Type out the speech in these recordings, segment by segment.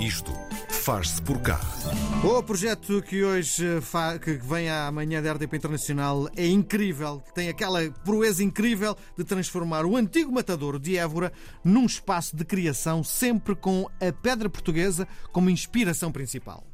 Isto faz-se por cá. O projeto que hoje fa- que vem amanhã da RDP Internacional é incrível. Tem aquela proeza incrível de transformar o antigo matador de Évora num espaço de criação, sempre com a pedra portuguesa como inspiração principal.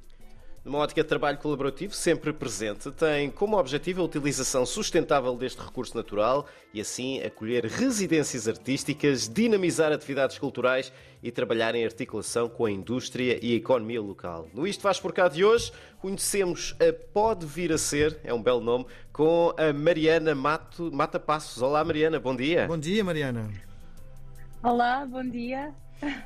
Numa ótica de trabalho colaborativo sempre presente, tem como objetivo a utilização sustentável deste recurso natural e assim acolher residências artísticas, dinamizar atividades culturais e trabalhar em articulação com a indústria e a economia local. No Isto Faz Por Cá de hoje, conhecemos a Pode Vir a Ser, é um belo nome, com a Mariana Mato, Mata Passos. Olá Mariana, bom dia. Bom dia, Mariana. Olá, bom dia.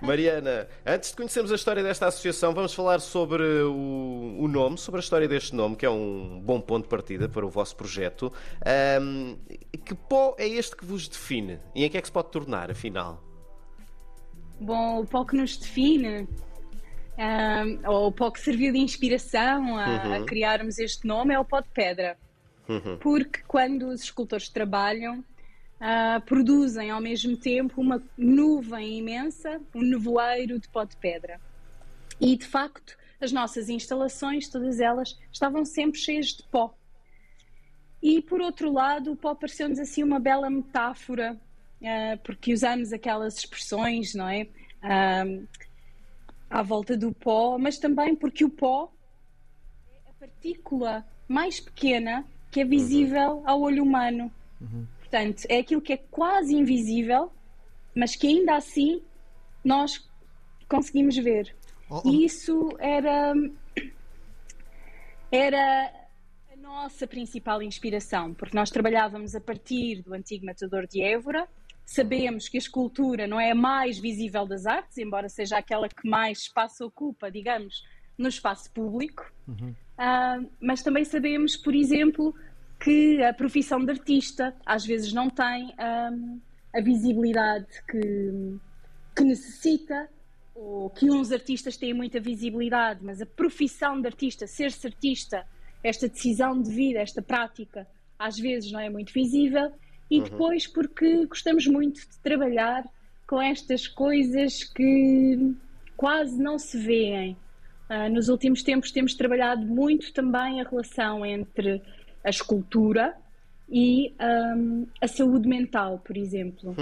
Mariana, antes de conhecermos a história desta associação, vamos falar sobre o, o nome, sobre a história deste nome, que é um bom ponto de partida para o vosso projeto. Ahm, que pó é este que vos define? E em que é que se pode tornar, afinal? Bom, o pó que nos define, ahm, ou o pó que serviu de inspiração a, a criarmos este nome, é o pó de pedra. Porque quando os escultores trabalham, ah, produzem ao mesmo tempo uma nuvem imensa, um nevoeiro de pó de pedra. E de facto, as nossas instalações, todas elas, estavam sempre cheias de pó. E por outro lado, o pó pareceu-nos assim uma bela metáfora, ah, porque usamos aquelas expressões, não é? Ah, à volta do pó, mas também porque o pó é a partícula mais pequena que é visível ao olho humano. Portanto, é aquilo que é quase invisível, mas que ainda assim nós conseguimos ver. Oh, oh. E isso era, era a nossa principal inspiração, porque nós trabalhávamos a partir do antigo matador de Évora. Sabemos que a escultura não é a mais visível das artes, embora seja aquela que mais espaço ocupa, digamos, no espaço público. Ah, mas também sabemos, por exemplo, que a profissão de artista às vezes não tem ah, a visibilidade que, que necessita, ou que uns artistas têm muita visibilidade, mas a profissão de artista, ser-se artista, esta decisão de vida, esta prática, às vezes não é muito visível. E depois porque gostamos muito de trabalhar com estas coisas que quase não se veem. Ah, nos últimos tempos temos trabalhado muito também a relação entre a escultura e ahm, a saúde mental, por exemplo.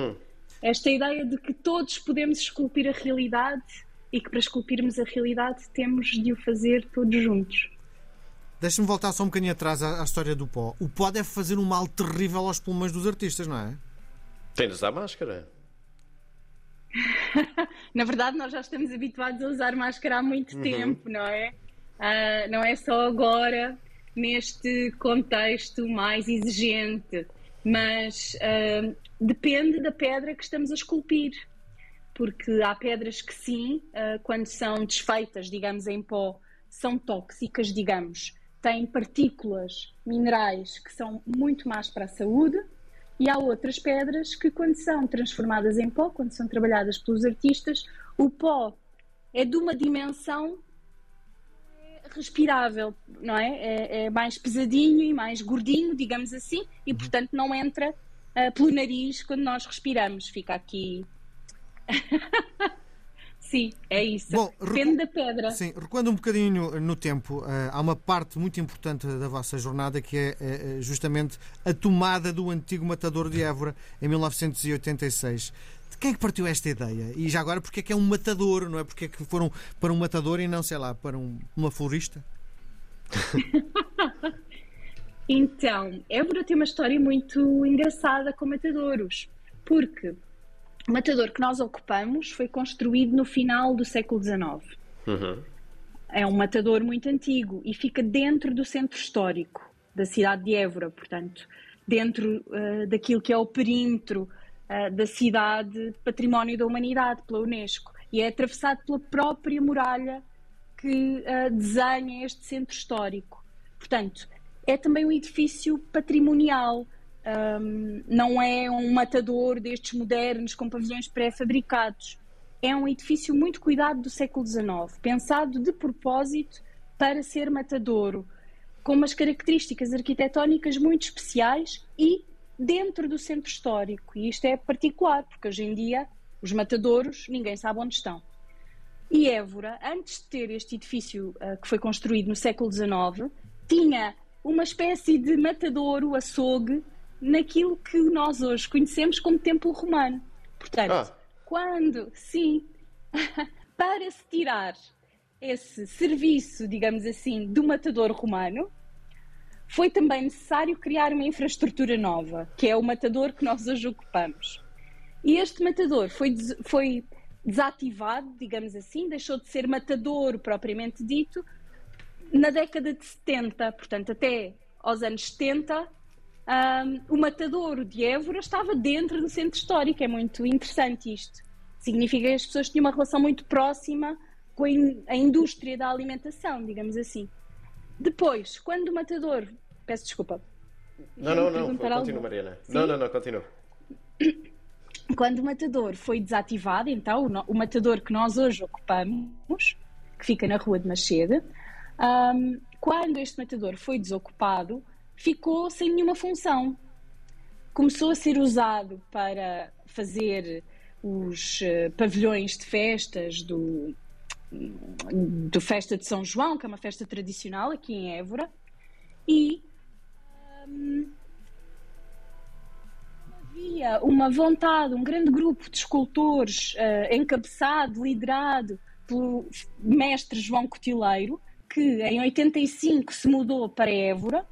Esta ideia de que todos podemos esculpir a realidade e que para esculpirmos a realidade temos de o fazer todos juntos. Deixa-me voltar só um bocadinho atrás à, à história do pó. O pó deve fazer um mal terrível aos pulmões dos artistas, não é? Tem de usar máscara. Na verdade, nós já estamos habituados a usar máscara há muito tempo, não é? Ah, não é só agora, neste contexto mais exigente, mas ah, depende da pedra que estamos a esculpir. Porque há pedras que, sim, ah, quando são desfeitas, digamos, em pó, são tóxicas, digamos, têm partículas minerais que são muito más para a saúde. E há outras pedras que, quando são transformadas em pó, quando são trabalhadas pelos artistas, o pó é de uma dimensão respirável, não é? É, é mais pesadinho e mais gordinho, digamos assim, e portanto não entra ah, pelo nariz quando nós respiramos. Fica aqui. Sim, é isso. Bom, Depende da pedra. Sim, recuando um bocadinho no tempo, eh, há uma parte muito importante da vossa jornada que é eh, justamente a tomada do antigo matador de Évora em 1986. De quem é que partiu esta ideia? E já agora, porque é que é um matador, não é? Porque é que foram para um matador e não, sei lá, para um- uma florista? Então, Évora tem uma história muito engraçada com matadouros, porque o matador que nós ocupamos foi construído no final do século XIX. É um matador muito antigo e fica dentro do centro histórico da cidade de Évora, portanto, dentro eh, daquilo que é o perímetro eh, da cidade Património da Humanidade pela Unesco e é atravessado pela própria muralha que eh, desenha este centro histórico. Portanto, é também um edifício patrimonial. Ahm, não é um matador destes modernos com pavilhões pré-fabricados. É um edifício muito cuidado do século XIX, pensado de propósito para ser matadouro, com umas características arquitetónicas muito especiais e dentro do centro histórico. E isto é particular, porque hoje em dia os matadouros ninguém sabe onde estão. E Évora, antes de ter este edifício uh, que foi construído no século XIX, tinha uma espécie de matadouro, açougue, naquilo que nós hoje conhecemos como Templo Romano. Portanto, ah. quando, sim, para se tirar esse serviço, digamos assim, do matador romano, foi também necessário criar uma infraestrutura nova, que é o matador que nós hoje ocupamos. E este matador foi, foi desativado, digamos assim, deixou de ser matador propriamente dito, na década de 70, portanto, até aos anos 70, um, o matador de Évora estava dentro do centro histórico. É muito interessante isto. Significa que as pessoas tinham uma relação muito próxima com a indústria da alimentação, digamos assim. Depois, quando o matador. Peço desculpa. Não, não, não, continua, Mariana. Sim? Não, não, não, continua. Quando o matador foi desativado, então, o, o matador que nós hoje ocupamos, que fica na Rua de Machede, um, quando este matador foi desocupado, ficou sem nenhuma função. Começou a ser usado para fazer os uh, pavilhões de festas do, do Festa de São João, que é uma festa tradicional aqui em Évora, e um, havia uma vontade, um grande grupo de escultores uh, encabeçado, liderado pelo mestre João Cotileiro, que em 85 se mudou para Évora,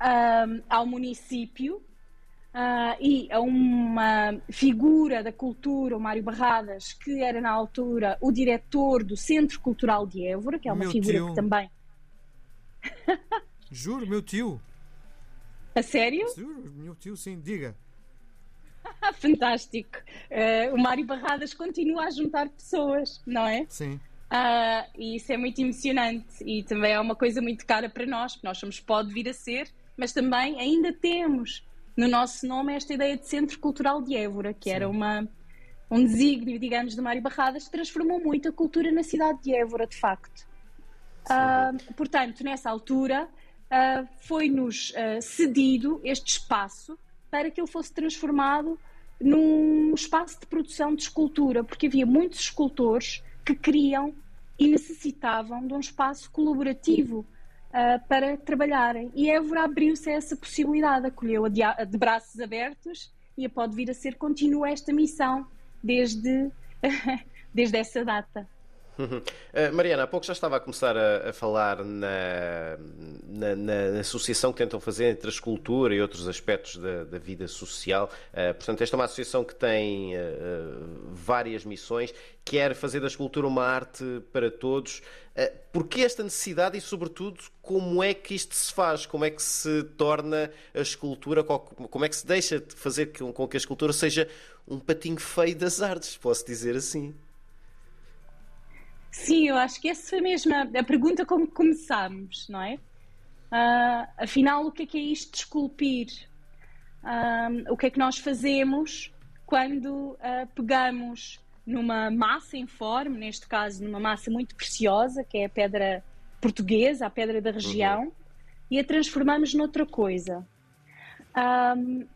um, ao município Uh, e a uma figura da cultura, o Mário Barradas, que era na altura o diretor do Centro Cultural de Évora, que é uma meu figura tio. que também. Juro, meu tio. A sério? Juro, meu tio, sim, diga. Fantástico. Uh, o Mário Barradas continua a juntar pessoas, não é? Sim. Uh, e isso é muito emocionante e também é uma coisa muito cara para nós, porque nós somos pode vir a ser, mas também ainda temos no nosso nome esta ideia de Centro Cultural de Évora, que Sim. era uma, um desígnio, digamos, de Mário Barradas, que transformou muito a cultura na cidade de Évora, de facto. Uh, portanto, nessa altura, uh, foi-nos uh, cedido este espaço para que ele fosse transformado num espaço de produção de escultura, porque havia muitos escultores que queriam e necessitavam de um espaço colaborativo uh, para trabalharem. E Évora abriu-se a essa possibilidade, acolheu-a de, de, braços abertos e pode vir a ser, continua esta missão desde, desde essa data. Uh, Mariana, há pouco já estava a começar a, a falar na, na, na, associação que tentam fazer entre a escultura e outros aspectos da, da vida social. Uh, portanto, esta é uma associação que tem uh, várias missões, quer fazer da escultura uma arte para todos. Uh, Porquê esta necessidade e, sobretudo, como é que isto se faz? Como é que se torna a escultura, como é que se deixa de fazer com que a escultura seja um patinho feio das artes, posso dizer assim? Sim, eu acho que essa foi mesmo a, a pergunta como começámos, não é? Uh, afinal, o que é que é isto de esculpir? Uh, o que é que nós fazemos quando uh, pegamos numa massa informe, neste caso numa massa muito preciosa, que é a pedra portuguesa, a pedra da região, uhum. e a transformamos noutra coisa. Um,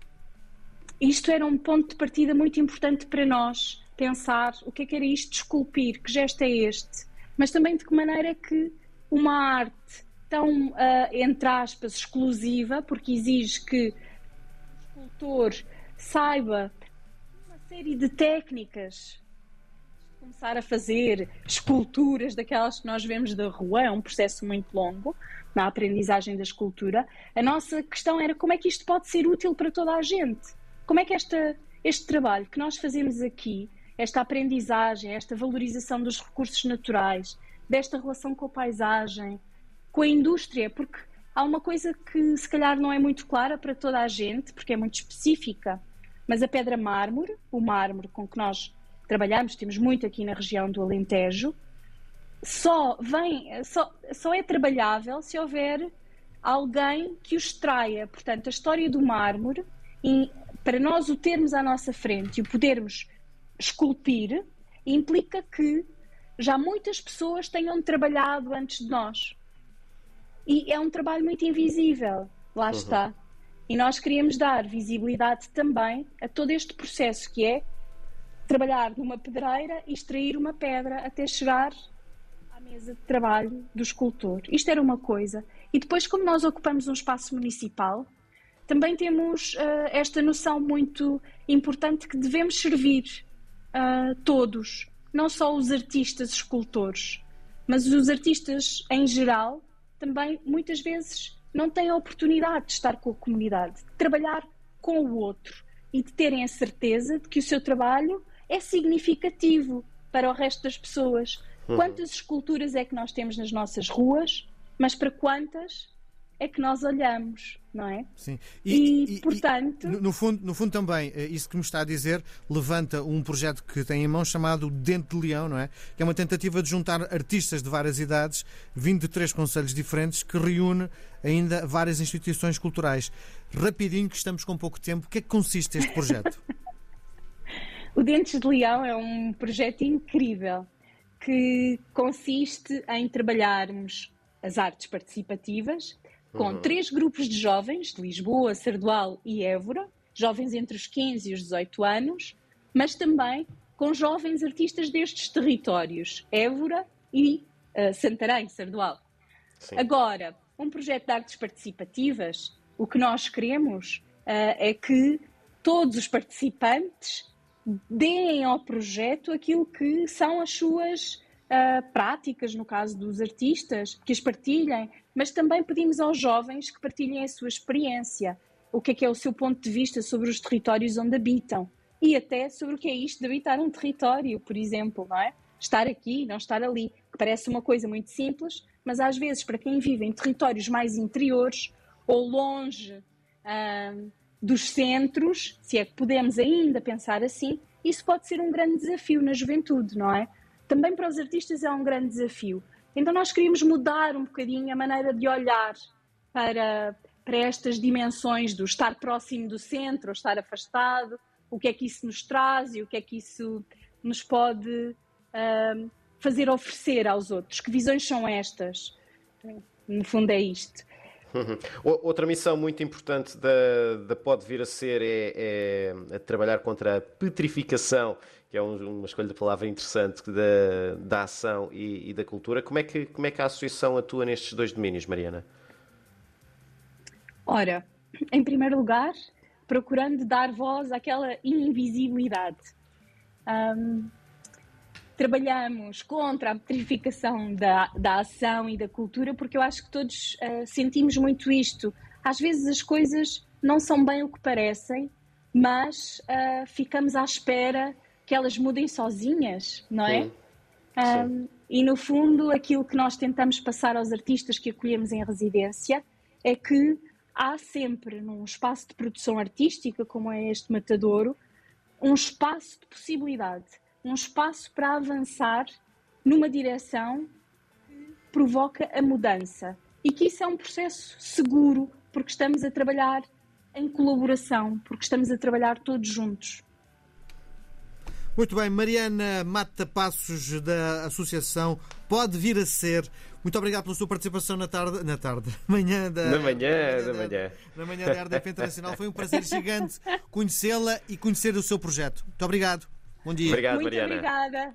isto era um ponto de partida muito importante para nós, pensar o que é que era isto de esculpir, que gesto é este, mas também de que maneira é que uma arte tão, uh, entre aspas, exclusiva, porque exige que o escultor saiba uma série de técnicas começar a fazer esculturas daquelas que nós vemos da rua, é um processo muito longo na aprendizagem da escultura. A nossa questão era como é que isto pode ser útil para toda a gente? Como é que esta, este trabalho que nós fazemos aqui esta aprendizagem, esta valorização dos recursos naturais, desta relação com a paisagem, com a indústria, porque há uma coisa que se calhar não é muito clara para toda a gente, porque é muito específica, mas a pedra mármore, o mármore com que nós trabalhamos, temos muito aqui na região do Alentejo, só vem, só, só é trabalhável se houver alguém que o extraia. Portanto, a história do mármore, para nós o termos à nossa frente e o podermos esculpir implica que já muitas pessoas tenham trabalhado antes de nós. E é um trabalho muito invisível, lá uhum. está. E nós queríamos dar visibilidade também a todo este processo que é trabalhar numa pedreira e extrair uma pedra até chegar à mesa de trabalho do escultor. Isto era uma coisa. E depois, como nós ocupamos um espaço municipal, também temos uh, esta noção muito importante que devemos servir uh, todos, não só os artistas escultores, mas os artistas em geral também muitas vezes não têm a oportunidade de estar com a comunidade, de trabalhar com o outro e de terem a certeza de que o seu trabalho é significativo para o resto das pessoas. Uhum. Quantas esculturas é que nós temos nas nossas ruas, mas para quantas é que nós olhamos, não é? Sim. E, e, e portanto. E, no, fundo, no fundo, também, eh, isso que me está a dizer levanta um projeto que tem em mão chamado Dente de Leão, não é? Que é uma tentativa de juntar artistas de várias idades, vindo de três conselhos diferentes, que reúne ainda várias instituições culturais. Rapidinho, que estamos com pouco tempo, o que é que consiste este projeto? o Dentes de Leão é um projeto incrível que consiste em trabalharmos as artes participativas com uhum. três grupos de jovens de Lisboa, Sardual e Évora, jovens entre os 15 e os 18 anos, mas também com jovens artistas destes territórios, Évora e uh, Santarém, Sardual. Sim. Agora, um projeto de artes participativas, o que nós queremos uh, é que todos os participantes deem ao projeto aquilo que são as suas uh, práticas, no caso dos artistas, que as partilhem, mas também pedimos aos jovens que partilhem a sua experiência, o que é que é o seu ponto de vista sobre os territórios onde habitam e até sobre o que é isto de habitar um território, por exemplo, não é? Estar aqui, não estar ali, que parece uma coisa muito simples, mas às vezes para quem vive em territórios mais interiores ou longe uh, dos centros, se é que podemos ainda pensar assim, isso pode ser um grande desafio na juventude, não é? Também para os artistas é um grande desafio. Então nós queríamos mudar um bocadinho a maneira de olhar para, para estas dimensões do estar próximo do centro ou estar afastado, o que é que isso nos traz e o que é que isso nos pode uh, fazer oferecer aos outros. Que visões são estas? No fundo é isto. Uhum. Outra missão muito importante da, da Pode Vir a Ser é, é, trabalhar contra a petrificação que é uma escolha de palavra interessante da, da ação e, e, da cultura. Como é, que, como é que a associação atua nestes dois domínios, Mariana? Ora, em primeiro lugar, procurando dar voz àquela invisibilidade. Um, trabalhamos contra a petrificação da, da ação e da cultura porque eu acho que todos uh, sentimos muito isto. Às vezes as coisas não são bem o que parecem, mas uh, ficamos à espera que elas mudem sozinhas, não é? Sim. Um, e no fundo, aquilo que nós tentamos passar aos artistas que acolhemos em residência é que há sempre num espaço de produção artística, como é este Matadouro, um espaço de possibilidade, um espaço para avançar numa direção que provoca a mudança. E que isso é um processo seguro, porque estamos a trabalhar em colaboração, porque estamos a trabalhar todos juntos. Muito bem, Mariana Mata Passos, da Associação Pode Vir a Ser. Muito obrigado pela sua participação na tarde, na tarde, manhã da, na manhã, na manhã, na manhã da RDP Internacional. Foi um prazer gigante conhecê-la e conhecer o seu projeto. Muito obrigado. Bom dia. Obrigado, Muito Mariana. obrigada.